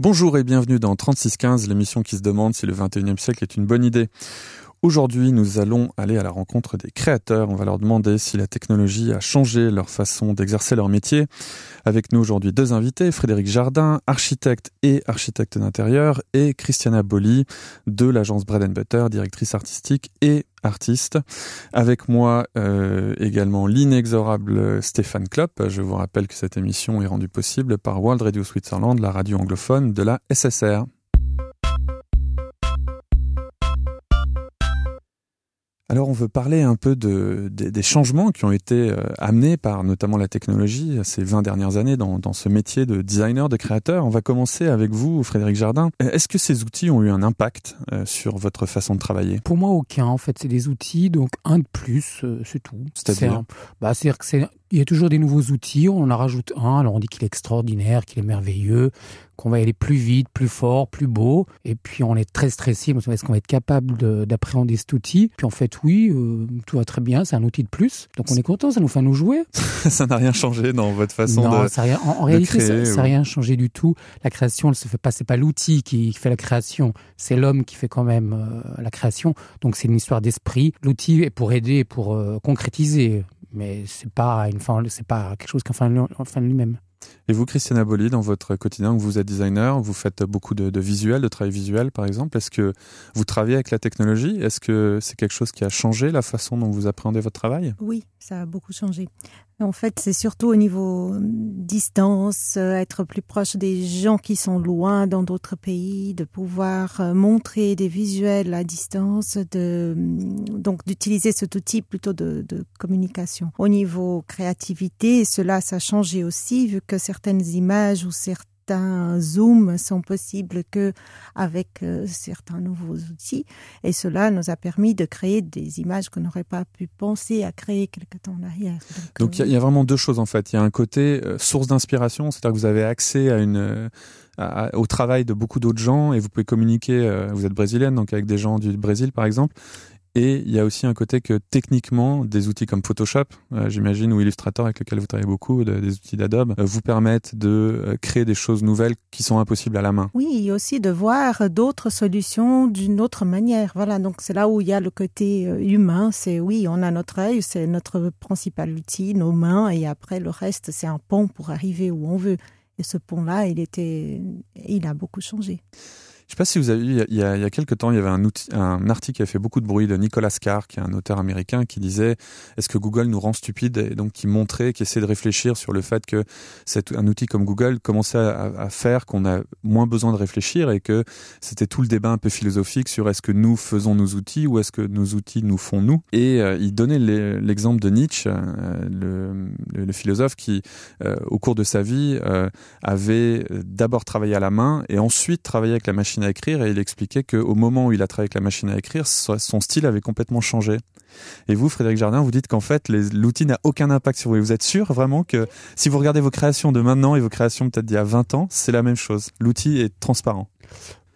Bonjour et bienvenue dans 3615, l'émission qui se demande si le 21e siècle est une bonne idée. Aujourd'hui, nous allons aller à la rencontre des créateurs. On va leur demander si la technologie a changé leur façon d'exercer leur métier. Avec nous aujourd'hui deux invités, Frédéric Jardin, architecte et architecte d'intérieur, et Christiana Bolli de l'agence Bread Butter, directrice artistique et artiste. Avec moi euh, également l'inexorable Stéphane Klopp. Je vous rappelle que cette émission est rendue possible par World Radio Switzerland, la radio anglophone de la SSR. Alors on veut parler un peu de, des changements qui ont été euh, amenés par notamment la technologie ces 20 dernières années dans, dans, ce métier de designer, de créateur. On va commencer avec vous, Frédéric Jardin. Est-ce que ces outils ont eu un impact euh, sur votre façon de travailler? Pour moi, aucun. En fait, c'est des outils, donc un de plus, euh, c'est tout. C'est-à-dire? Bah, C'est-à-dire que c'est il y a toujours des nouveaux outils, on en rajoute un, alors on dit qu'il est extraordinaire, qu'il est merveilleux, qu'on va aller plus vite, plus fort, plus beau, et puis on est très stressé, on est-ce qu'on va être capable d'appréhender cet outil. Puis en fait, oui, euh, tout va très bien, c'est un outil de plus, donc on est content, ça nous fait nous jouer. ça n'a rien changé dans votre façon non, de ça rien, en, réalité, ça n'a rien changé du tout. La création, elle se fait pas, c'est pas l'outil qui fait la création, c'est l'homme qui fait quand même euh, la création, donc c'est une histoire d'esprit. L'outil est pour aider, pour euh, concrétiser mais c'est pas une fin, c'est pas quelque chose qui fin de lui-même. Et vous, Christiana Bolli, dans votre quotidien, vous êtes designer, vous faites beaucoup de, de visuels, de travail visuel, par exemple. Est-ce que vous travaillez avec la technologie? Est-ce que c'est quelque chose qui a changé la façon dont vous appréhendez votre travail? Oui, ça a beaucoup changé. En fait, c'est surtout au niveau euh, distance, euh, être plus proche des gens qui sont loin dans d'autres pays, de pouvoir euh, montrer des visuels à distance, de, donc d'utiliser cet outil plutôt de, de communication. Au niveau créativité, cela, ça a changé aussi, vu que certaines images ou certains certains zooms sont possibles que avec euh, certains nouveaux outils et cela nous a permis de créer des images qu'on n'aurait pas pu penser à créer quelque temps en arrière. Donc, il y, a vraiment deux choses en fait. Il y a un côté euh, source d'inspiration, c'est-à-dire que vous avez accès une au travail de beaucoup d'autres gens et vous pouvez communiquer. Euh, vous êtes brésilienne, donc avec des gens du Brésil par exemple, et il y a aussi un côté que techniquement, des outils comme Photoshop, euh, j'imagine, ou Illustrator avec lequel vous travaillez beaucoup, des outils d'Adobe, euh, vous permettent de euh, créer des choses nouvelles qui sont impossibles à la main. Oui, et aussi de voir d'autres solutions d'une autre manière. Voilà, donc c'est là où il y a le côté humain. C'est oui, on a notre œil, c'est notre principal outil, nos mains, et après le reste, c'est un pont pour arriver où on veut. Et ce pont-là, il était, il a beaucoup changé. Je sais pas si vous avez vu, il y a, quelques temps, il y avait un, article qui a fait beaucoup de bruit de Nicolas Carr, qui est un auteur américain, qui disait est-ce que Google nous rend stupides? Et donc qui montrait, qui essayait de réfléchir sur le fait que c'est un outil comme Google commençait à, faire qu'on a moins besoin de réfléchir et que c'était tout le débat un peu philosophique sur est-ce que nous faisons nos outils ou est-ce que nos outils nous font nous. Et euh, il donnait l'exemple de Nietzsche, euh, le, le, philosophe qui, euh, au cours de sa vie, avait d'abord travaillé à la main et ensuite travaillé avec la machine à écrire et il expliquait qu'au moment où il a travaillé avec la machine à écrire, son style avait complètement changé. Et vous, Frédéric Jardin, vous dites qu'en fait, l'outil n'a aucun impact sur vous. Vous êtes sûr vraiment que si vous regardez vos créations de maintenant et vos créations peut-être d'il y a 20 ans, c'est la même chose. L'outil est transparent.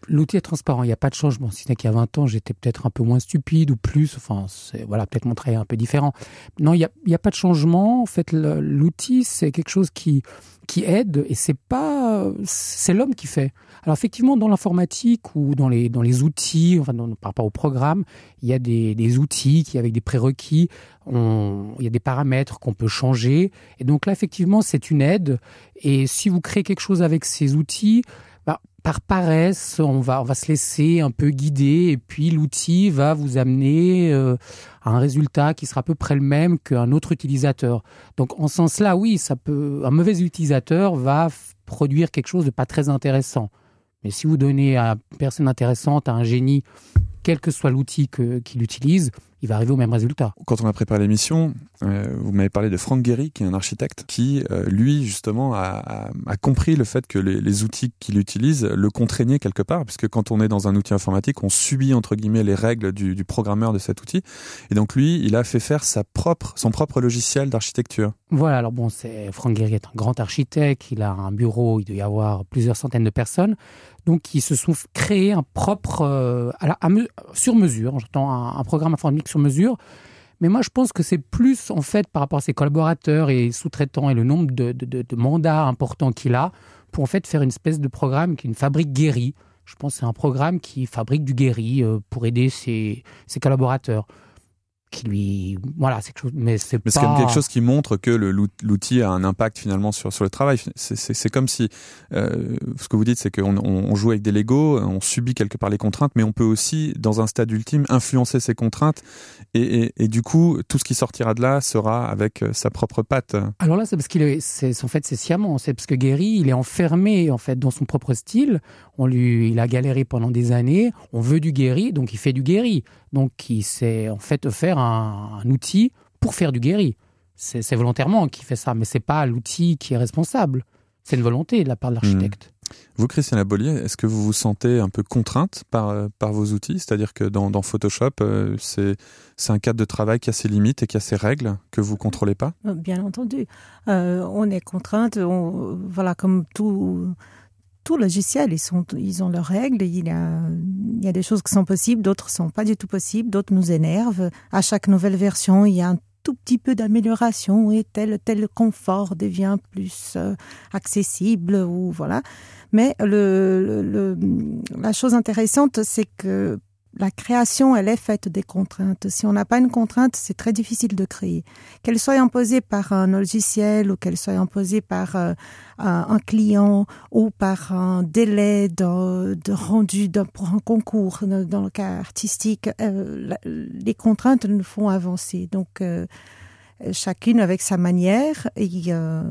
L'outil est transparent, il n'y a pas de changement. Si n'est qu'il y a 20 ans, j'étais peut-être un peu moins stupide ou plus. Enfin, voilà, peut-être mon travail un peu différent. Non, il n'y a, a pas de changement. En fait, l'outil, c'est quelque chose qui qui aide et c'est pas c'est l'homme qui fait. Alors effectivement dans l'informatique ou dans les dans les outils enfin par rapport au programme, il y a des, des outils qui avec des prérequis, on, il y a des paramètres qu'on peut changer et donc là effectivement c'est une aide et si vous créez quelque chose avec ces outils, bah, par paresse, on va, on va se laisser un peu guider et puis l'outil va vous amener euh, à un résultat qui sera à peu près le même qu'un autre utilisateur. Donc en ce sens-là, oui, ça peut, un mauvais utilisateur va produire quelque chose de pas très intéressant. Mais si vous donnez à une personne intéressante, à un génie, quel que soit l'outil qu'il utilise, il va arriver au même résultat. Quand on a préparé l'émission, euh, vous m'avez parlé de Frank Gehry, qui est un architecte, qui, euh, lui, justement, a, a, a, compris le fait que les, les outils qu'il utilise le contraignaient quelque part, puisque quand on est dans un outil informatique, on subit, entre guillemets, les règles du, du programmeur de cet outil. Et donc, lui, il a fait faire sa propre, son propre logiciel d'architecture. Voilà, alors bon, c'est Frank Gehry est un grand architecte, il a un bureau, il doit y avoir plusieurs centaines de personnes donc qui se sont créés un propre euh, à la, à me, sur mesure, j'entends un, un programme informatique Mais moi, je pense que c'est plus, en fait, par rapport à ses collaborateurs et sous-traitants et le nombre de, mandats importants qu'il a, pour en fait faire une espèce de programme qui est une fabrique guérie. Je pense que c'est un programme qui fabrique du guéri euh, pour aider ses collaborateurs qui lui voilà c'est quelque chose mais c'est mais c'est pas quand même quelque chose qui montre que le- l'outil a un impact finalement sur sur le travail. C'est c'est c'est comme si euh, ce que vous dites c'est qu'on on, on joue avec des Lego on subit quelque part les contraintes mais on peut aussi dans un stade ultime influencer ces contraintes. Et, et, et du coup tout ce qui sortira de là sera avec euh, sa propre patte. Alors là c'est parce qu'il est c'est en fait c'est sciemment. C'est parce que Guéry il est enfermé en fait dans son propre style. On lui il a galéré pendant des années. On veut du Guéry donc il fait du Guéry donc il s'est en fait faire un, un outil pour faire du Guéry c'est volontairement qu'il fait ça mais c'est pas l'outil qui est responsable. C'est une volonté de la part de l'architecte. Vous, Christiane Abolier, est-ce que vous vous sentez un peu contrainte par, euh, par vos outils? C'est-à-dire que dans, dans Photoshop, euh, c'est c'est un cadre de travail qui a ses limites et qui a ses règles que vous contrôlez pas? Bien entendu. Euh, on est contrainte, on, voilà, comme tout, tout logiciel, ils, ils ont leurs règles. Il y, a, il y a des choses qui sont possibles, d'autres sont pas du tout possibles, d'autres nous énervent. À chaque nouvelle version, il y a un tout petit peu d'amélioration et tel tel confort devient plus euh, accessible ou voilà. Mais le, le, la chose intéressante, c'est que la création, elle est faite des contraintes. Si on n'a pas une contrainte, c'est très difficile de créer. Qu'elle soit imposée par un logiciel ou qu'elle soit imposée par euh, un client ou par un délai de, rendu pour un concours dans le cas artistique, euh, les contraintes nous font avancer. Donc, euh, chacune avec sa manière et, euh,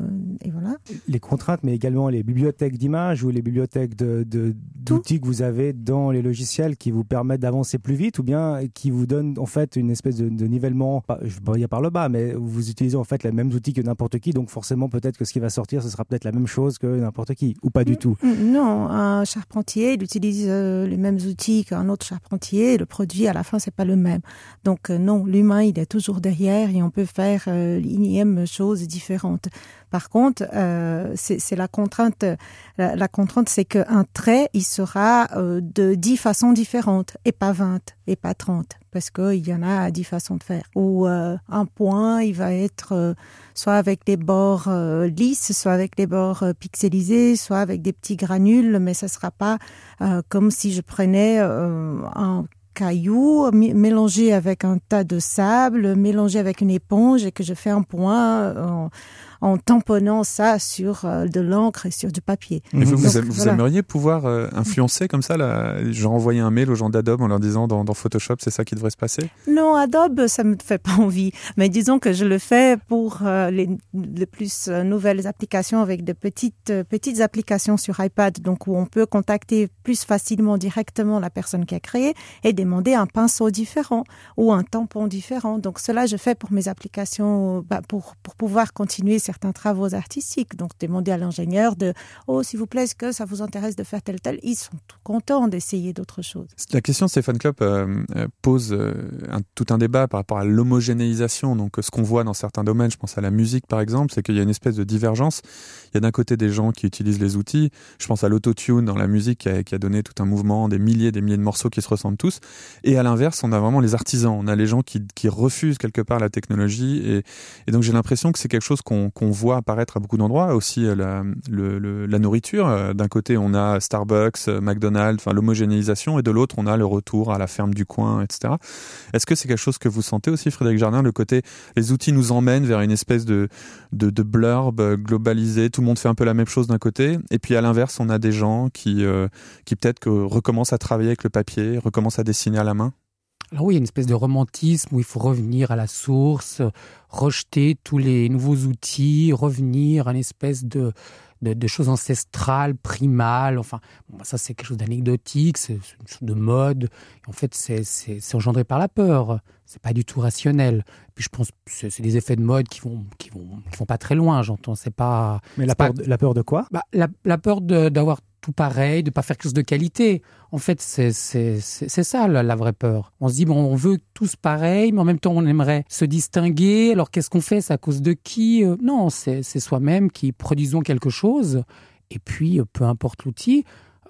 et, voilà. Les contraintes, mais également les bibliothèques d'images ou les bibliothèques d'outils de, que vous avez dans les logiciels qui vous permettent d'avancer plus vite ou bien qui vous donnent en fait une espèce de, de nivellement, je vais dire par le bas, mais vous utilisez en fait les mêmes outils que n'importe qui, donc forcément peut-être que ce qui va sortir, ce sera peut-être la même chose que n'importe qui ou pas du tout? Non, un charpentier, il utilise euh, les mêmes outils qu'un autre charpentier, le produit à la fin c'est pas le même. Donc euh, non, l'humain il est toujours derrière et on peut faire euh, l'énième chose différente. Par contre, euh, c'est la contrainte. La, contrainte, c'est qu'un trait, il sera euh, de dix façons différentes, et pas 20, et pas 30, parce qu'il y en a dix façons de faire. Ou euh, un point, il va être euh, soit avec des bords euh, lisses, soit avec des bords euh, pixelisés, soit avec des petits granules, mais ça sera pas euh, comme si je prenais euh, un cailloux mélangé avec un tas de sable, mélangé avec une éponge et que je fais un point en, en tamponnant ça sur euh, de l'encre et sur du papier. Et vous, vous, Donc, vous voilà. aimeriez pouvoir euh, influencer comme ça là, Genre envoyer un mail aux gens d'Adobe en leur disant dans, dans Photoshop c'est ça qui devrait se passer? Non, Adobe ça me fait pas envie. Mais disons que je le fais pour euh, les, les, plus nouvelles applications avec de petites petites applications sur iPad, donc où on peut contacter plus facilement directement la personne qui a créé et demander un pinceau différent ou un tampon différent. Donc cela je fais pour mes applications bah, pour pour pouvoir continuer certains travaux artistiques. Donc demander à l'ingénieur de oh s'il vous plaît est-ce que ça vous intéresse de faire tel tel? Ils sont contents d'essayer d'autres choses. La question de Stéphane Klopp euh, pose euh, tout un débat par rapport à l'homogénéisation. Donc ce qu'on voit dans certains domaines, je pense à la musique par exemple, c'est qu'il y a une espèce de divergence. Il y a d'un côté des gens qui utilisent les outils. Je pense à l'autotune dans la musique qui a, donné tout un mouvement, des milliers, des milliers de morceaux qui se ressemblent tous. Et à l'inverse, on a vraiment les artisans. On a les gens qui, qui refusent quelque part la technologie. Et, donc j'ai l'impression que c'est quelque chose qu'on qu voit apparaître à beaucoup d'endroits. Aussi le, la nourriture. D'un côté, on a Starbucks, McDonald's, enfin l'homogénéisation, et de l'autre, on a le retour à la ferme du coin, etc. Est-ce que c'est quelque chose que vous sentez aussi, Frédéric Jardin, le côté les outils nous emmènent vers une espèce de, de, blurb globalisé, tout le monde fait un peu la même chose d'un côté, et puis à l'inverse, on a des gens qui, euh, qui peut-être recommencent à travailler avec le papier, recommencent à dessiner à la main? Alors oui, il y a une espèce de romantisme où il faut revenir à la source, rejeter tous les nouveaux outils, revenir à une espèce de, de, de choses ancestrales, primales. Enfin, bon, ça c'est quelque chose d'anecdotique, c'est une chose de mode. Et en fait, c'est engendré par la peur. C'est pas du tout rationnel. Puis je pense que c'est des effets de mode qui vont qui vont qui vont pas très loin. J'entends. C'est pas. Mais la peur, pas... de, la peur de quoi? Bah, la, la peur d'avoir tout pareil, de pas faire quelque chose de qualité. En fait, c'est ça la, la vraie peur. On se dit bon, on veut tous pareil, mais en même temps, on aimerait se distinguer. Alors qu'est-ce qu'on fait? C'est à cause de qui? Euh, Non, c'est soi-même qui produisons quelque chose. Et puis, euh, peu importe l'outil.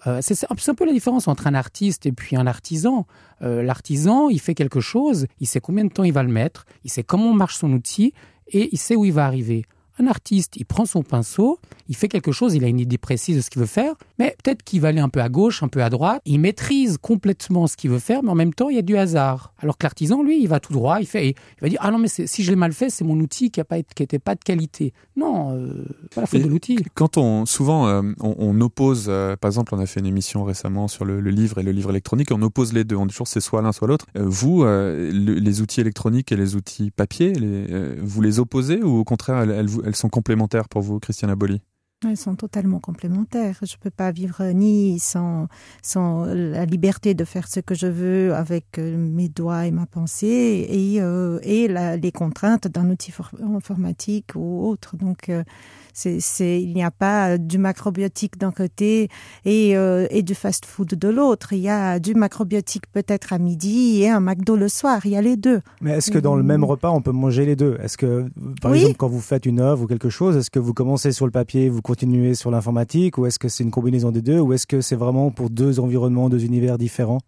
Euh, c'est un peu la différence entre un artiste et puis un artisan. L'artisan, il fait quelque chose, il sait combien de temps il va le mettre, il sait comment marche son outil et il sait où il va arriver. Un artiste, il prend son pinceau, il fait quelque chose, il a une idée précise de ce qu'il veut faire, mais peut-être qu'il va aller un peu à gauche, un peu à droite. Il maîtrise complètement ce qu'il veut faire, mais en même temps, il y a du hasard. Alors que l'artisan, lui, il va tout droit, il fait, il va dire ah non mais si je l'ai mal fait, c'est mon outil qui a pas qui était pas de qualité. Non, euh, pas la faute de l'outil. Quand on souvent euh, on, oppose, euh, par exemple, on a fait une émission récemment sur le, livre et le livre électronique, on oppose les deux. On dit toujours c'est soit l'un soit l'autre. vous, les outils électroniques et les outils papier, les, vous les opposez ou au contraire elles, elles sont complémentaires pour vous, Christiana Bolli elles sont totalement complémentaires. Je ne peux pas vivre ni sans, sans la liberté de faire ce que je veux avec euh, mes doigts et ma pensée et, euh, et les contraintes d'un outil informatique ou autre. Donc, euh, c'est, il n'y a pas du macrobiotique d'un côté et, euh, et du fast-food de l'autre. Il y a du macrobiotique peut-être à midi et un McDo le soir. Il y a les deux. Mais est-ce que dans le même repas, on peut manger les deux? Est-ce que, par exemple, quand vous faites une œuvre ou quelque chose, est-ce que vous commencez sur le papier, vous continuez sur l'informatique, ou est-ce que c'est une combinaison des deux, ou est-ce que c'est vraiment pour deux environnements, deux univers différents?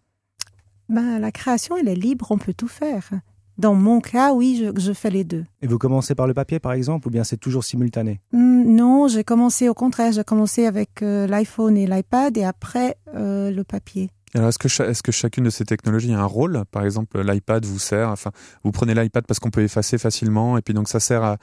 Ben, la création, elle est libre, on peut tout faire. Dans mon cas, oui, je, fais les deux. Et vous commencez par le papier, par exemple, ou bien c'est toujours simultané hmm, Non, j'ai commencé au contraire. J'ai commencé avec euh, l'iPhone et l'iPad et après euh, le papier. Alors, est-ce que, est que chacune de ces technologies a un rôle? Par exemple, l'iPad vous sert, enfin, vous prenez l'iPad parce qu'on peut effacer facilement, et puis donc ça sert à,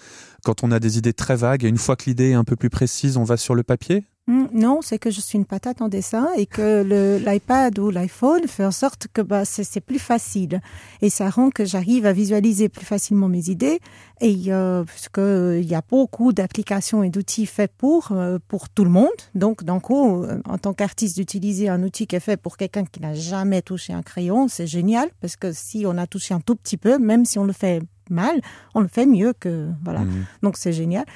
quand on a des idées très vagues, et une fois que l'idée est un peu plus précise, on va sur le papier? Non, c'est que je suis une patate en dessin et que l'iPad ou l'iPhone fait en sorte que bah, c'est plus facile. Et ça rend que j'arrive à visualiser plus facilement mes idées. Et euh, puisque il y a beaucoup d'applications et d'outils faits pour euh, pour tout le monde. Donc, d'un coup, euh, en tant qu'artiste, d'utiliser un outil qui est fait pour quelqu'un qui n'a jamais touché un crayon, c'est génial parce que si on a touché un tout petit peu, même si on le fait mal, on le fait mieux que voilà. Mmh. Donc, c'est génial.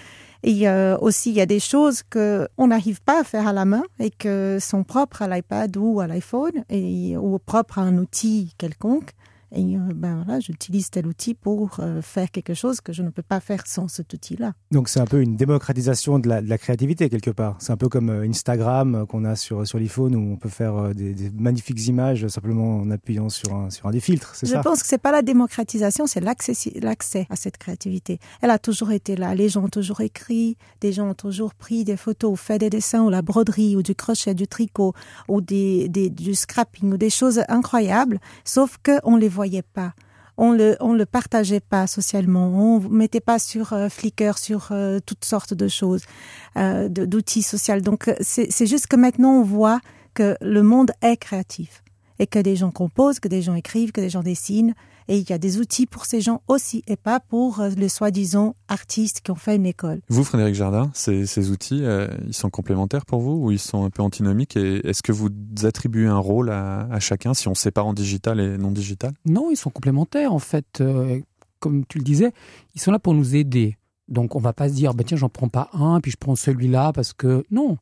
Et euh, aussi, il y a des choses que on n'arrive pas à faire à la main et que sont propres à l'iPad ou à l'iPhone ou propres à un outil quelconque. Et euh, ben voilà, j'utilise tel outil pour euh, faire quelque chose que je ne peux pas faire sans cet outil-là. Donc c'est un peu une démocratisation de la, de la créativité quelque part. C'est un peu comme euh, Instagram qu'on a sur, sur l'iPhone où on peut faire des, des, magnifiques images simplement en appuyant sur un, sur un des filtres, c'est ça? Je pense que c'est pas la démocratisation, c'est l'accès à cette créativité. Elle a toujours été là. Les gens ont toujours écrit, des gens ont toujours pris des photos, fait des dessins ou la broderie ou du crochet, du tricot ou des, des, du scrapping ou des choses incroyables, sauf qu'on les voyait pas. On le, le partageait pas socialement. On mettait pas sur euh, Flickr, sur euh, toutes sortes de choses, euh, d'outils sociaux. Donc, c'est juste que maintenant, on voit que le monde est créatif et que des gens composent, que des gens écrivent, que des gens dessinent, et il y a des outils pour ces gens aussi, et pas pour euh, les soi-disant artistes qui ont fait une école. Vous, Frédéric Jardin, ces, ces outils, euh, ils sont complémentaires pour vous ou ils sont un peu antinomiques Et est-ce que vous attribuez un rôle à, à, chacun si on sépare en digital et non digital? Non, ils sont complémentaires en fait. Euh, comme tu le disais, ils sont là pour nous aider. Donc on va pas se dire, bah, tiens, j'en prends pas un, puis je prends celui-là parce que non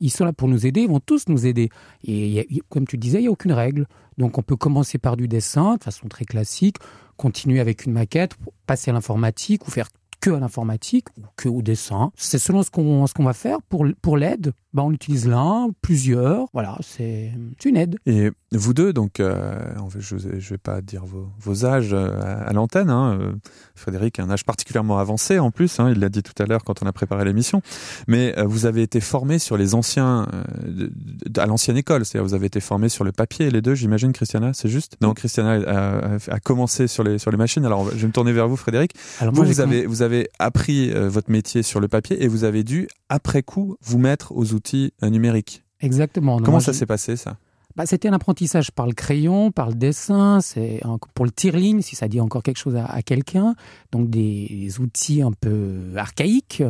ils sont là pour nous aider, ils vont tous nous aider. Et comme tu disais, il n'y a aucune règle. Donc on peut commencer par du dessin de façon très classique, continuer avec une maquette, passer à l'informatique ou faire que à l'informatique ou que au dessin. C'est selon ce qu'on va faire pour pour l'aide. Ben on utilise l'un, plusieurs. Voilà, c'est une aide. Et vous deux, donc, euh, je ne vais pas dire vos, vos âges euh, à, l'antenne. Hein. Euh, Frédéric a un âge particulièrement avancé en plus. Hein, il l'a dit tout à l'heure quand on a préparé l'émission. Mais vous avez été formé sur les anciens, à l'ancienne école. C'est-à-dire vous avez été formé sur le papier, les deux, j'imagine, Christiana, c'est juste? Non, Christiana a, a, commencé sur les sur les machines. Alors, je vais me tourner vers vous, Frédéric. Alors, vous, vous avez vous avez appris votre métier sur le papier et vous avez dû après coup vous mettre aux outils numériques. Exactement. Comment ça s'est passé ça? Bah, C'était un apprentissage par le crayon, par le dessin, c'est pour le tirling, si ça dit encore quelque chose à, quelqu'un. Donc des, outils un peu archaïques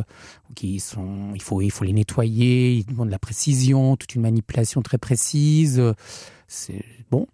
qui sont, il faut, il faut les nettoyer, ils demandent de la précision, toute une manipulation très précise. C'est bon.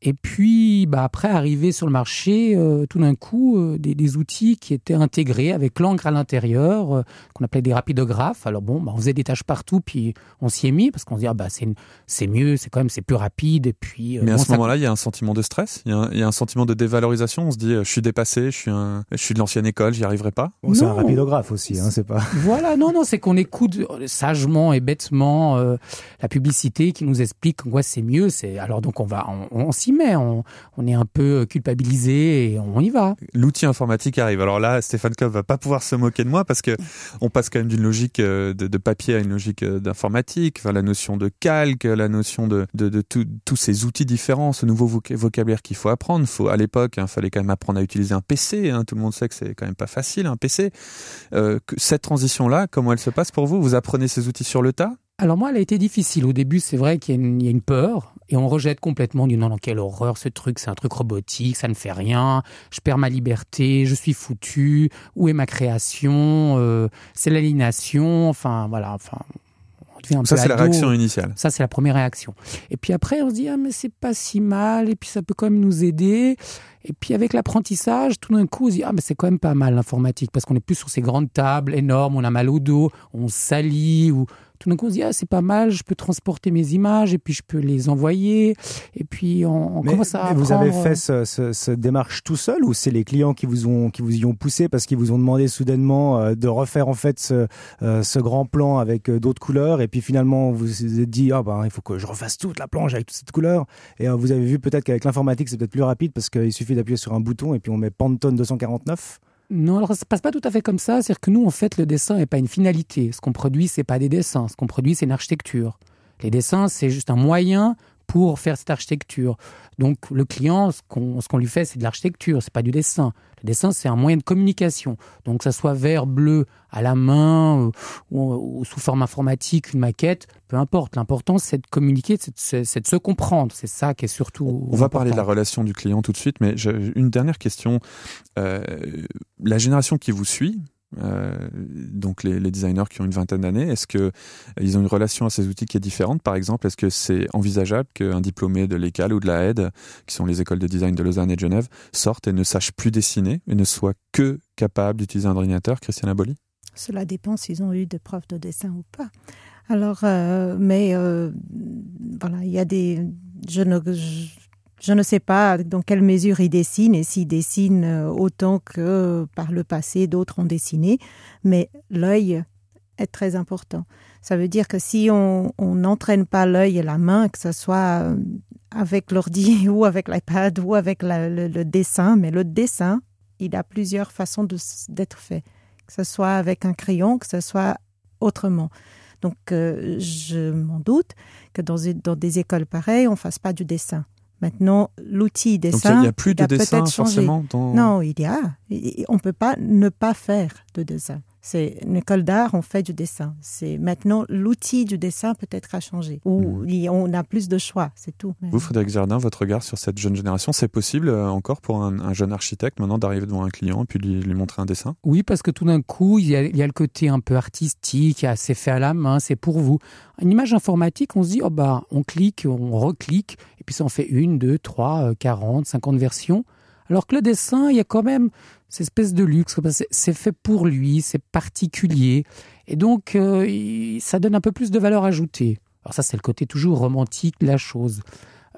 Et puis, bah, après, arriver sur le marché, euh, tout d'un coup, euh, des, des, outils qui étaient intégrés avec l'encre à l'intérieur, euh, qu'on appelait des rapidographes. Alors bon, bah, on faisait des tâches partout, puis on s'y est mis parce qu'on se dit, ah, bah, c'est, c'est mieux, c'est quand même, c'est plus rapide. Et puis, Mais à ce moment-là, il y a un sentiment de stress, il y, a un, il y, a un sentiment de dévalorisation. On se dit, je suis dépassé, je suis, un, je suis de l'ancienne école, j'y arriverai pas. c'est un rapidographe aussi, hein, c'est pas. Voilà, non, non, c'est qu'on écoute sagement et bêtement la publicité qui nous explique en quoi c'est mieux. C'est alors donc on va, on, on s'y s'y met. On, on, est un peu culpabilisé et on y va. L'outil informatique arrive. Alors là, Stéphane Kopp va pas pouvoir se moquer de moi parce que on passe quand même d'une logique euh, de, de, papier à une logique euh, d'informatique. Enfin, la notion de calque, la notion de, de, de tous ces outils différents, ce nouveau vocabulaire qu'il faut apprendre. Faut, à l'époque, il hein, fallait quand même apprendre à utiliser un PC. Hein. Tout le monde sait que c'est quand même pas facile, un PC. Euh, cette transition-là, comment elle se passe pour vous? Vous apprenez ces outils sur le tas? Alors moi, elle a été difficile. Au début, c'est vrai qu'il y, a une peur et on rejette complètement. Dit non, non, quelle horreur ce truc, c'est un truc robotique, ça ne fait rien, je perds ma liberté, je suis foutu, où est ma création, euh, c'est l'aliénation, enfin voilà, enfin ça, c'est la réaction initiale. Ça, c'est la première réaction. Et puis après, on se dit, ah, mais c'est pas si mal, et puis ça peut quand même nous aider. Et puis avec l'apprentissage, tout d'un coup, on se dit, ah, mais c'est quand même pas mal l'informatique, parce qu'on est plus sur ces grandes tables énormes, on a mal au dos, on salit, ou tout d'un coup on se dit ah c'est pas mal, je peux transporter mes images et puis je peux les envoyer. Et puis on, commence à. vous avez fait ce, ce, ce, démarche tout seul ou c'est les clients qui vous ont qui vous y ont poussé parce qu'ils vous ont demandé soudainement euh, de refaire en fait ce, euh, ce grand plan avec euh, d'autres couleurs et puis finalement vous vous êtes dit ah ben il faut que je refasse toute la planche avec toute cette couleur et vous avez vu peut-être qu'avec l'informatique c'est peut-être plus rapide parce qu'il suffit d'appuyer sur un bouton et puis on met Pantone 249 non, alors ça se passe pas tout à fait comme ça. C'est-à-dire que nous, en fait, le dessin n'est pas une finalité. Ce qu'on produit, c'est pas des dessins. Ce qu'on produit, c'est une architecture. Les dessins, c'est juste un moyen pour faire cette architecture. Donc le client, ce qu'on lui fait, c'est de l'architecture, c'est pas du dessin. Le dessin, c'est un moyen de communication. Donc que ça soit vert, bleu, à la main euh, ou, sous forme informatique, une maquette, peu importe. L'important, c'est de communiquer, c'est de, se comprendre. C'est ça qui est surtout. On va parler de la relation du client tout de suite, mais une dernière question. Euh, la génération qui vous suit, euh, donc les, designers qui ont une vingtaine d'années, est-ce que ils ont une relation à ces outils qui est différente? Par exemple, est-ce que c'est envisageable qu'un diplômé de l'ECAL ou de la AIDE, qui sont les écoles de design de Lausanne et de Genève, sorte et ne sache plus dessiner et ne soit que capable d'utiliser un ordinateur Christiane Aboli? Cela dépend s'ils ont eu des profs de dessin ou pas. Alors, euh, mais euh, voilà, il y a des je ne je ne sais pas dans quelle mesure il dessine et s'il dessine euh, autant que par le passé d'autres ont dessiné, mais l'œil est très important. Ça veut dire que si on n'entraîne pas l'œil et la main, que ce soit euh, avec l'ordi ou avec l'iPad ou avec le, dessin, mais le dessin, il a plusieurs façons d'être fait, que ce soit avec un crayon, que ce soit autrement. Donc, euh, je m'en doute que dans, dans des écoles pareilles, on ne fasse pas du dessin. Maintenant, l'outil dessin. Donc il n'y a plus de dessin forcément dans... Non, il y a. On ne peut pas ne pas faire de dessin. C'est une école d'art, on fait du dessin. C'est maintenant l'outil du dessin peut-être a changé ou hmm. on a plus de choix, c'est tout. Vous, Frédéric Jardin, votre regard sur cette jeune génération, c'est possible euh, encore pour un, jeune architecte maintenant d'arriver devant un client et puis lui, lui montrer un dessin? Oui, parce que tout d'un coup, il y, a, il y, a, le côté un peu artistique, c'est fait à la main, c'est pour vous. Une image informatique, on se dit, oh bah, on clique, on reclique, et puis ça en fait une, deux, trois, euh, quarante, cinquante versions. Alors que le dessin, il y a quand même cette espèce de luxe, c'est fait pour lui, c'est particulier, et donc euh, ça donne un peu plus de valeur ajoutée. Alors ça, c'est le côté toujours romantique de la chose.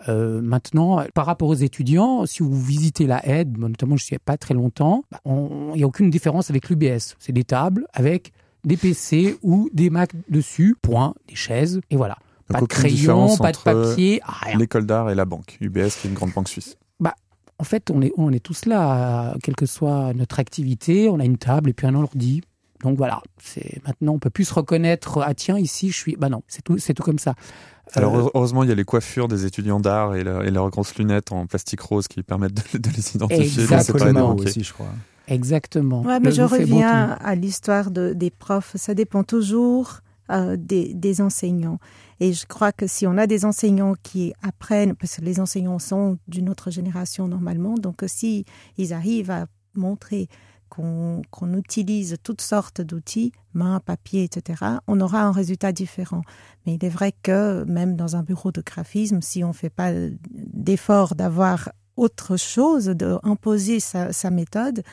Euh, maintenant, par rapport aux étudiants, si vous visitez la aide, notamment je ne suis pas très longtemps, bah, il n'y a aucune différence avec l'UBS. C'est des tables avec des PC ou des Mac dessus, point, des chaises, et voilà. pas de crayon, pas de papier, rien. L'école d'art et la banque, UBS qui est une grande banque suisse. En fait, on est, on est tous là, quelle que soit notre activité, on a une table et puis un ordi. Donc voilà, c'est maintenant on peut plus se reconnaître. Ah tiens, ici je suis. Bah non, c'est tout, c'est tout comme ça. Alors euh, heureusement, il y a les coiffures des étudiants d'art et, leurs grosses lunettes en plastique rose qui permettent de, les identifier. Exactement aussi, je crois. Exactement. Ouais, mais je reviens à l'histoire de, des profs. Ça dépend toujours euh, des, enseignants. Et je crois que si on a des enseignants qui apprennent, parce que les enseignants sont d'une autre génération normalement, donc si ils arrivent à montrer qu'on utilise toutes sortes d'outils, main, papier, etc., on aura un résultat différent. Mais il est vrai que même dans un bureau de graphisme, si on ne fait pas d'effort d'avoir autre chose, d'imposer sa, sa méthode,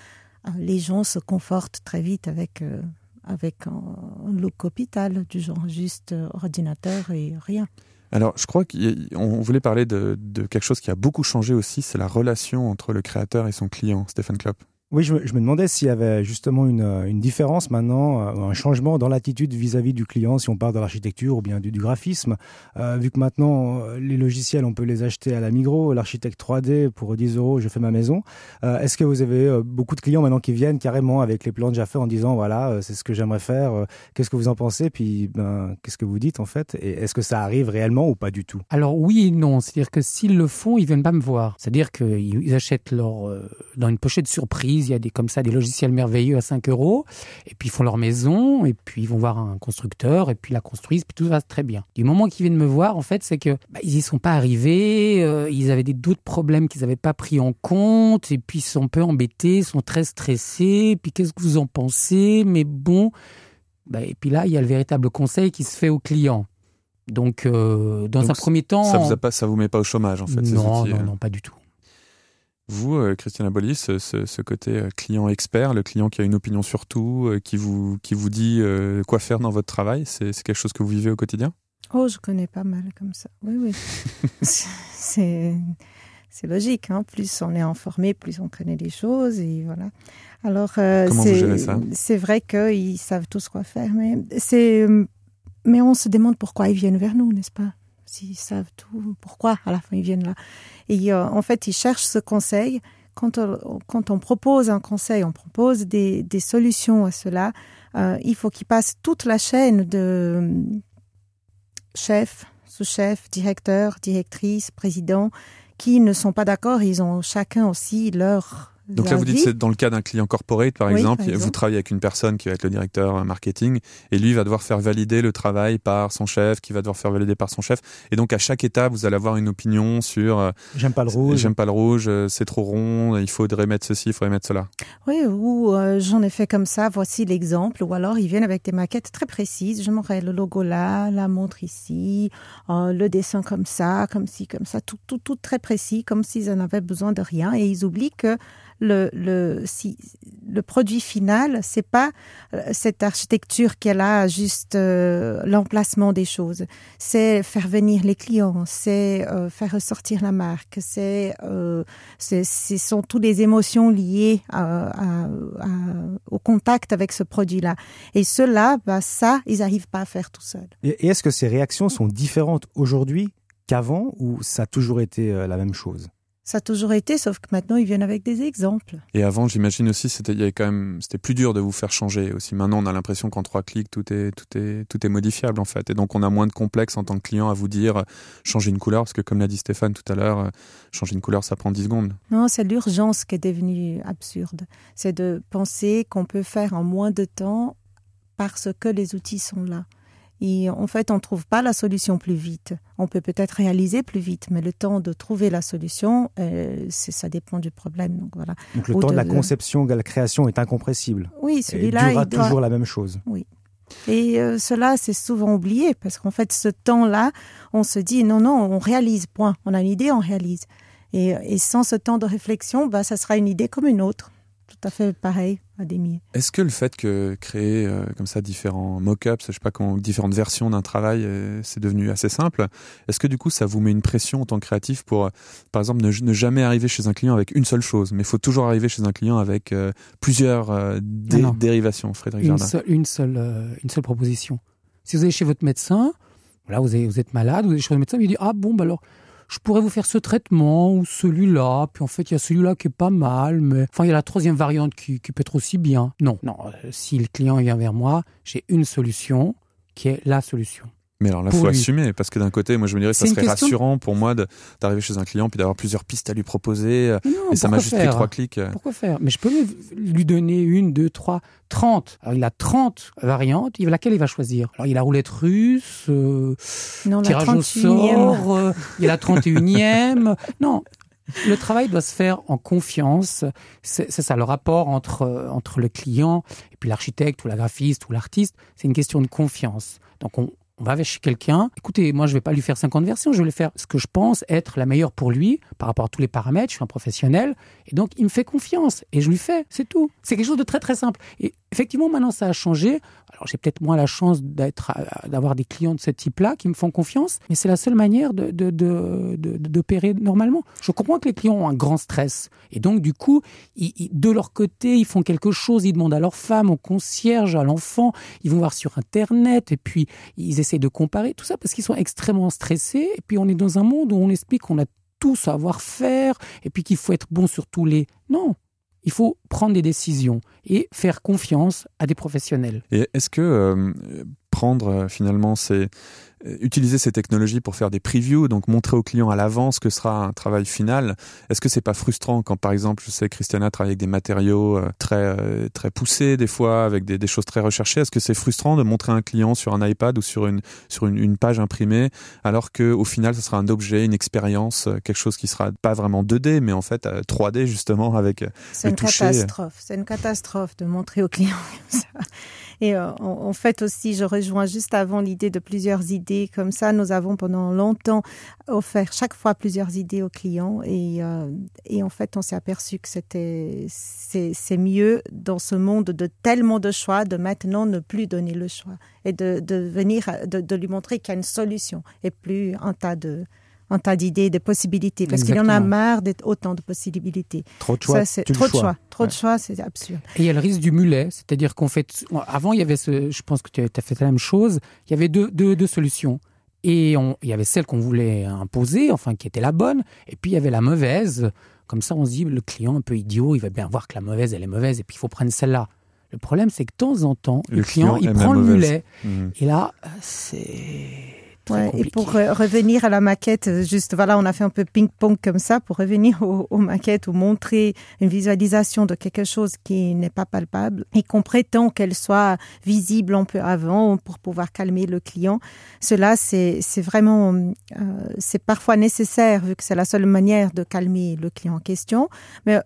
euh, les gens se confortent très vite avec euh, avec un look hôpital, du genre juste euh, ordinateur et rien. Alors, je crois qu'on voulait parler de, quelque chose qui a beaucoup changé aussi, c'est la relation entre le créateur et son client, Stéphane Klopp. Oui, je me, demandais s'il y avait justement une, une différence maintenant, euh, un changement dans l'attitude vis-à-vis du client, si on parle de l'architecture ou bien du, graphisme. Euh, vu que maintenant, euh, les logiciels, on peut les acheter à la Migros, l'architecte 3D, pour 10 euros, je fais ma maison. Euh, Est-ce que vous avez euh, beaucoup de clients maintenant qui viennent carrément avec les plans déjà faits en disant, voilà, c'est ce que j'aimerais faire, qu'est-ce que vous en pensez, puis ben, qu'est-ce que vous dites en fait? Et est-ce que ça arrive réellement ou pas du tout? Alors oui et non, c'est-à-dire que s'ils le font, ils viennent pas me voir. C'est-à-dire qu'ils achètent leur dans une pochette surprise il y a des comme ça des logiciels merveilleux à 5 euros, et puis ils font leur maison, et puis ils vont voir un constructeur, et puis la construisent, puis tout va très bien. Du moment qu'ils viennent me voir, en fait, c'est que bah, ils y sont pas arrivés, euh, ils avaient des d'autres problèmes qu'ils n'avaient pas pris en compte, et puis ils sont un peu embêtés, sont très stressés, puis qu'est-ce que vous en pensez? Mais bon, bah, et puis là, il y a le véritable conseil qui se fait au client. Donc, euh, dans Donc, un premier temps, Ça vous, a pas, ça vous met pas au chômage, en fait, ces non, outils, non, euh. non, pas du tout. Vous, euh, Christiana Bolly, ce, côté euh, client expert, le client qui a une opinion sur tout, euh, qui vous qui vous dit quoi faire dans votre travail, c'est quelque chose que vous vivez au quotidien? Oh, je connais pas mal comme ça. Oui, oui. c'est logique. Hein. Plus on est informé, plus on connaît les choses et voilà. Alors euh, Comment vous c'est gérez ça? c'est vrai qu'ils savent tous quoi faire, mais mais on se demande pourquoi ils viennent vers nous, n'est-ce pas? S'ils savent tout, pourquoi à la fin ils viennent là Et euh, en fait, ils cherchent ce conseil. Quand on, quand on propose un conseil, on propose des, des solutions à cela. Euh, il faut qu'ils passent toute la chaîne de chef, sous-chef, directeur, directrice, président, qui ne sont pas d'accord. Ils ont chacun aussi leur. Donc là, vous dites, c'est dans le cas d'un client corporate, par Oui, exemple, par vous travaillez avec une personne qui va être le directeur euh, marketing, et lui va devoir faire valider le travail par son chef, qui va devoir faire valider par son chef. Et donc, à chaque étape, vous allez avoir une opinion sur euh, J'aime pas le rouge. j'aime pas le rouge, euh, c'est trop rond, il faudrait mettre ceci, il faudrait mettre cela. Oui, ou euh, j'en ai fait comme ça, voici l'exemple. Ou alors ils viennent avec des maquettes très précises. J'aimerais le logo là, la montre ici, euh, le dessin comme ça, comme ci, comme ça, tout, tout, tout très précis, comme s'ils en avaient besoin de rien. Et ils oublient que le, le, si, le produit final, c'est pas euh, cette architecture qu'elle a, juste euh, l'emplacement des choses. C'est faire venir les clients, c'est euh, faire ressortir la marque, c'est ce sont toutes les émotions liées au contact avec ce produit-là. Et cela, bah, ça, ils n'arrivent pas à faire tout seuls. Et, est-ce que ces réactions sont différentes aujourd'hui qu'avant ou ça a toujours été la même chose? Ça a toujours été, sauf que maintenant, ils viennent avec des exemples. Et avant, j'imagine aussi, c'était il y avait quand même, c'était plus dur de vous faire changer aussi. Maintenant, on a l'impression qu'en trois clics, tout est, tout est, tout est modifiable en fait. Et donc, on a moins de complexe en tant que client à vous dire euh, changer une couleur, parce que comme l'a dit Stéphane tout à l'heure, euh, changer une couleur, ça prend 10 secondes. Non, c'est l'urgence qui est devenue absurde. C'est de penser qu'on peut faire en moins de temps parce que les outils sont là. Et en fait, on ne trouve pas la solution plus vite. On peut peut-être réaliser plus vite, mais le temps de trouver la solution, euh, ça dépend du problème. Donc voilà. Donc le Ou temps de, de- la conception, de la création est incompressible. Oui, celui-là, durera il doit... toujours la même chose. Et euh, cela, c'est souvent oublié parce qu'en fait, ce temps-là, on se dit non, non, on réalise, point. On a une idée, on réalise. Et, et sans ce temps de réflexion, bah, ça sera une idée comme une autre. Tout à fait pareil à des milliers. Est-ce que le fait que créer euh, comme ça différents mock-ups, je sais pas comment, différentes versions d'un travail, euh, c'est devenu assez simple. Est-ce que du coup, ça vous met une pression en tant que créatif pour, euh, par exemple, ne, ne jamais arriver chez un client avec une seule chose, mais il faut toujours arriver chez un client avec euh, plusieurs euh, dé- Non, non. dérivations, Frédéric une une seule, euh, une seule proposition. Si vous allez chez votre médecin, voilà, vous, avez- vous êtes malade, vous allez chez votre médecin, il dit ah bon bah alors je pourrais vous faire ce traitement ou celui-là, puis en fait il y a celui-là qui est pas mal, mais enfin il y a la troisième variante qui, peut être aussi bien. Non, non, euh, si le client vient vers moi, j'ai une solution qui est la solution. Mais alors là, faut lui. assumer, parce que d'un côté, moi je me dirais que ça serait question- rassurant pour moi d'arriver chez un client puis d'avoir plusieurs pistes à lui proposer, euh, Mais non, et ça m'a juste pris trois clics. euh. Pourquoi faire Mais je peux lui- donner une, deux, trois, trente. Alors il a 30 variantes, il- laquelle il va choisir? Alors il a roulette russe, euh, Non, tirage au 31e. sort, euh, il y a la 31e. non, le travail doit se faire en confiance. C'est c'est ça le rapport entre, euh, entre le client et puis l'architecte ou la graphiste ou l'artiste. C'est une question de confiance. Donc on, on va chez quelqu'un. Écoutez, moi, je vais pas lui faire 50 versions. Je vais lui faire ce que je pense être la meilleure pour lui par rapport à tous les paramètres. Je suis un professionnel. Et donc, il me fait confiance. Et je lui fais. C'est tout. C'est quelque chose de très, très simple. Et effectivement, maintenant, ça a changé. Alors, j'ai peut-être moins la chance euh, d'avoir des clients de ce type-là qui me font confiance. Mais c'est la seule manière de, de, d'opérer normalement. Je comprends que les clients ont un grand stress. Et donc, du coup, de leur côté, ils font quelque chose. Ils demandent à leur femme, au concierge, à l'enfant. Ils vont voir sur Internet. Et puis, ils de comparer tout ça parce qu'ils sont extrêmement stressés. Et puis on est dans un monde où on explique qu'on a tout savoir-faire et puis qu'il faut être bon sur tous les. Non, il faut prendre des décisions et faire confiance à des professionnels. Et est-ce que euh, prendre euh, finalement ces utiliser ces technologies pour faire des previews, donc montrer au client à l'avance que sera un travail final. Est-ce que c'est pas frustrant quand, par exemple, je sais que Christiana travaille avec des matériaux euh, très euh, très poussés des fois, avec des, des choses très recherchées. Est-ce que c'est frustrant de montrer un client sur un iPad ou sur une sur une, une page imprimée, alors que au final, ce sera un objet, une expérience, quelque chose qui sera pas vraiment 2D, mais en fait 3D justement avec C'est une catastrophe. C'est une catastrophe de montrer au client comme ça. Et euh, en, fait aussi, je rejoins juste avant l'idée de plusieurs idées. Comme ça, nous avons pendant longtemps offert chaque fois plusieurs idées aux clients. Et, euh, et en fait, on s'est aperçu que c'était c'est mieux dans ce monde de tellement de choix de maintenant ne plus donner le choix et de, de venir de, de lui montrer qu'il y a une solution et plus un tas de un tas d'idées, de possibilités, parce qu'il y en a marre d'être autant de possibilités. Trop de choix. Ça, trop de choix. Trop de choix, c'est absurde. Et il y a le risque du mulet, c'est-à-dire qu'on fait. Avant, il y avait ce. Je pense que tu as fait la même chose. Il y avait deux, deux, deux solutions. Et on, il y avait celle qu'on voulait imposer, enfin qui était la bonne, et puis il y avait la mauvaise. Comme ça, on se dit, le client un peu idiot, il va bien voir que la mauvaise, elle est mauvaise, et puis il faut prendre celle-là. Le problème, c'est que de temps en temps, le, client, il prend le mulet. Mmh. Et là, c'est et pour revenir à la maquette, euh, juste voilà, on a fait un peu ping-pong comme ça pour revenir aux, maquettes ou montrer une visualisation de quelque chose qui n'est pas palpable et qu'on prétend qu'elle soit visible un peu avant pour pouvoir calmer le client. Cela, c'est vraiment, euh, c'est parfois nécessaire vu que c'est la seule manière de calmer le client en question. Mais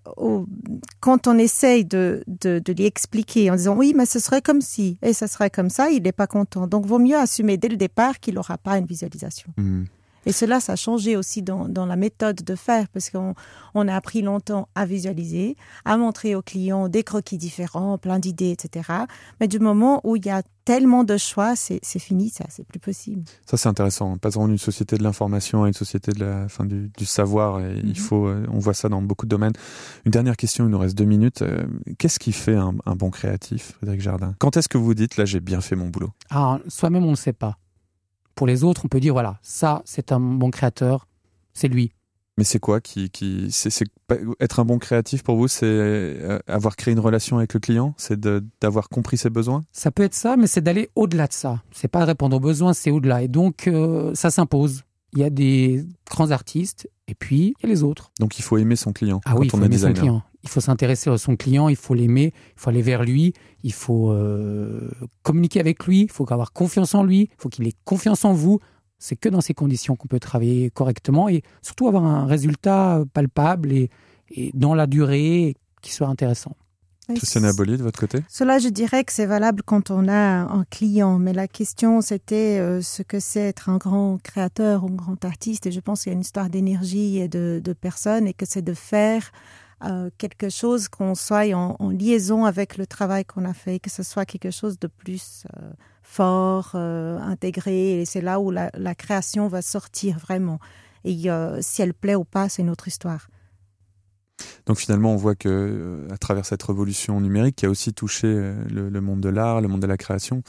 quand on essaye de, de, de lui expliquer en disant oui, mais ce serait comme si et ce serait comme ça, il n'est pas content. Donc, vaut mieux assumer dès le départ qu'il n'aura pas une visualisation. Mm. Et cela, ça a changé aussi dans, dans la méthode de faire, parce qu'on on a appris longtemps à visualiser, à montrer aux clients des croquis différents, plein d'idées, etc. Mais du moment où il y a tellement de choix, c'est fini, ça, c'est plus possible. Ça, c'est intéressant. Passons d'une société de l'information à une société de la, fin, du, du savoir. Et il mm-hmm. faut, euh, on voit ça dans beaucoup de domaines. Une dernière question, il nous reste deux minutes. Euh, qu'est-ce qui fait un, un bon créatif, Frédéric Jardin? Quand est-ce que vous dites, là, j'ai bien fait mon boulot? Ah, soi-même, on ne sait pas. Pour les autres, on peut dire voilà, ça, c'est un bon créateur, c'est lui. Mais c'est quoi qui, qui c'est, être un bon créatif pour vous, c'est euh, avoir créé une relation avec le client, c'est d'avoir compris ses besoins? Ça peut être ça, mais c'est d'aller au-delà de ça. C'est pas répondre aux besoins, c'est au-delà. Et donc euh, ça s'impose. Il y a des grands artistes et puis il y a les autres. Donc il faut aimer son client. Ah oui, il faut aimer son client il faut s'intéresser à son client, il faut l'aimer, il faut aller vers lui, il faut euh, communiquer avec lui, il faut avoir confiance en lui, il faut qu'il ait confiance en vous. C'est que dans ces conditions qu'on peut travailler correctement et surtout avoir un résultat palpable et, dans la durée qui soit intéressant. Christiane Aboli, de votre côté? Cela, je dirais que c'est valable quand on a un client, mais la question, c'était euh, ce que c'est être un grand créateur ou un grand artiste. Et je pense qu'il y a une histoire d'énergie et de, de personnes et que c'est de faire euh, quelque chose qu'on soit en, liaison avec le travail qu'on a fait, que ce soit quelque chose de plus euh, fort, euh, intégré. Et c'est là où la, création va sortir vraiment. Et si elle plaît ou pas, c'est une autre histoire. Donc finalement, on voit que à travers cette révolution numérique qui a aussi touché le, monde de l'art, le monde de la création,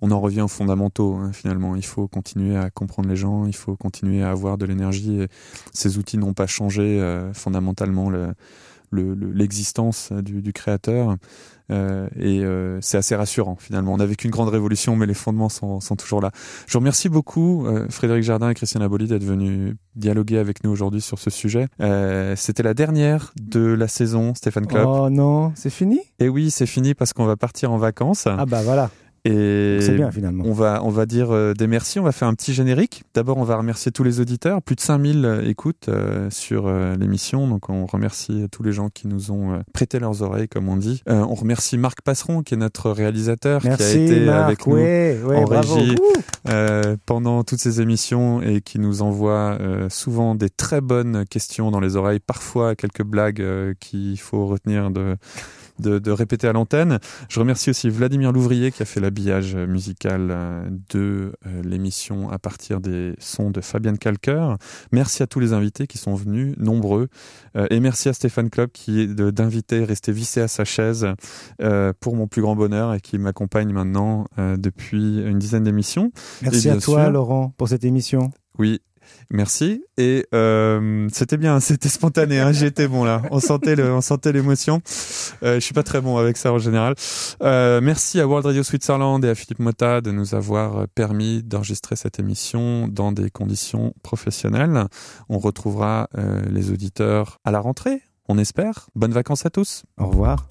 on en revient aux fondamentaux. Hein, finalement, il faut continuer à comprendre les gens, il faut continuer à avoir de l'énergie. Ces outils n'ont pas changé fondamentalement le, l'existence du, du, créateur. Euh, et euh, c'est assez rassurant finalement. On n'a vécu une grande révolution, mais les fondements sont, sont toujours là. Je vous remercie beaucoup, euh, Frédéric Jardin et Christiane Aboli, d'être venus dialoguer avec nous aujourd'hui sur ce sujet. C'était la dernière de la saison, Stéphane Club. Oh non, c'est fini? Et oui, c'est fini parce qu'on va partir en vacances. Ah bah voilà. Et c'est bien finalement. On va, on va dire euh, des merci. On va faire un petit générique. D'abord, on va remercier tous les auditeurs. Plus de 5000 euh, écoutes euh, sur l'émission. Donc, on remercie tous les gens qui nous ont prêté leurs oreilles, comme on dit. on remercie Marc Passeron, qui est notre réalisateur, qui a été avec nous en régie pendant toutes ces émissions et qui nous envoie souvent des très bonnes questions dans les oreilles, parfois quelques blagues qu'il faut retenir de de, répéter à l'antenne. Je remercie aussi Vladimir Louvrier qui a fait l'habillage musical euh, de euh, l'émission à partir des sons de Fabienne Kalker. Merci à tous les invités qui sont venus, nombreux. Euh, et merci à Stéphane Klopp qui est d'invité, resté vissé à sa chaise pour mon plus grand bonheur et qui m'accompagne maintenant depuis une dizaine d'émissions. Merci à toi Laurent pour cette émission. Oui, Merci. Et euh, c'était bien, c'était spontané. Hein, J'étais bon là. On sentait on sentait l'émotion. Euh, je suis pas très bon avec ça en général. Euh, merci à World Radio Switzerland et à Philippe Mota de nous avoir permis d'enregistrer cette émission dans des conditions professionnelles. On retrouvera euh, les auditeurs à la rentrée. On espère. Bonnes vacances à tous. Au revoir.